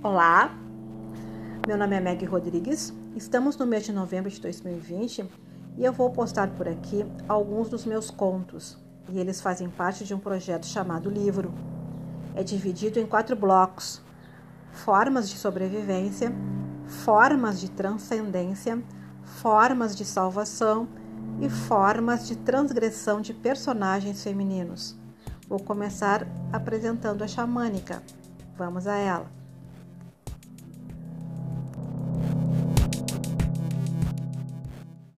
Olá, meu nome é Meg Rodrigues, estamos no mês de novembro de 2020 e eu vou postar por aqui alguns dos meus contos e eles fazem parte de um projeto chamado Livro. É dividido em quatro blocos: formas de sobrevivência, formas de transcendência, formas de salvação e formas de transgressão de personagens femininos. Vou começar apresentando a xamânica. Vamos a ela.